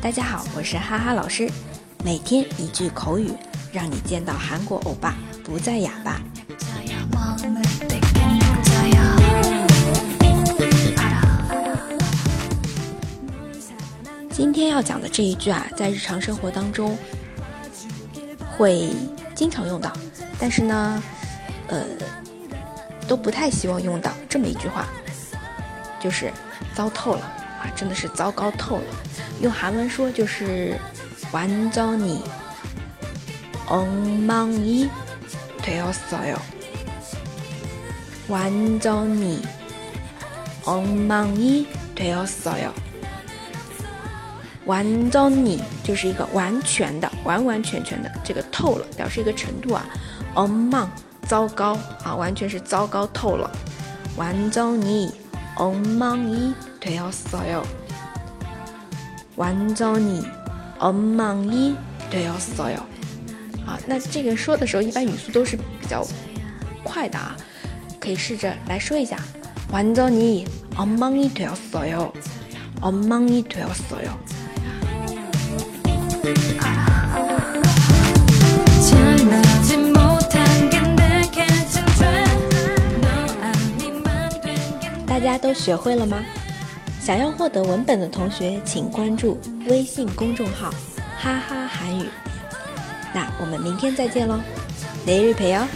大家好，我是哈哈老师。每天一句口语，让你见到韩国欧巴不再哑巴。今天要讲的这一句啊，在日常生活当中会经常用到，但是呢，呃，都不太希望用到这么一句话，就是糟透了啊，真的是糟糕透了。用韩文说就是완전히엉망이되었어 요。 완전히엉망이되었어 요。 完糟你就是一个完全的、完完全全的这个透了，表示一个程度啊。on mang 糟糕啊，完全是糟糕透了。完糟你 on mang 이되었어 요。 完糟你 on mang 이되었어 요。 啊，那这个说的时候一般语速都是比较快的啊，可以试着来说一下。完糟你 on mang 이되었어 요。 on mang 이되었어 요。 大家都学会了吗？想要获得文本的同学，请关注微信公众号“哈哈韩语”。那我们明天再见喽，雷日陪哦。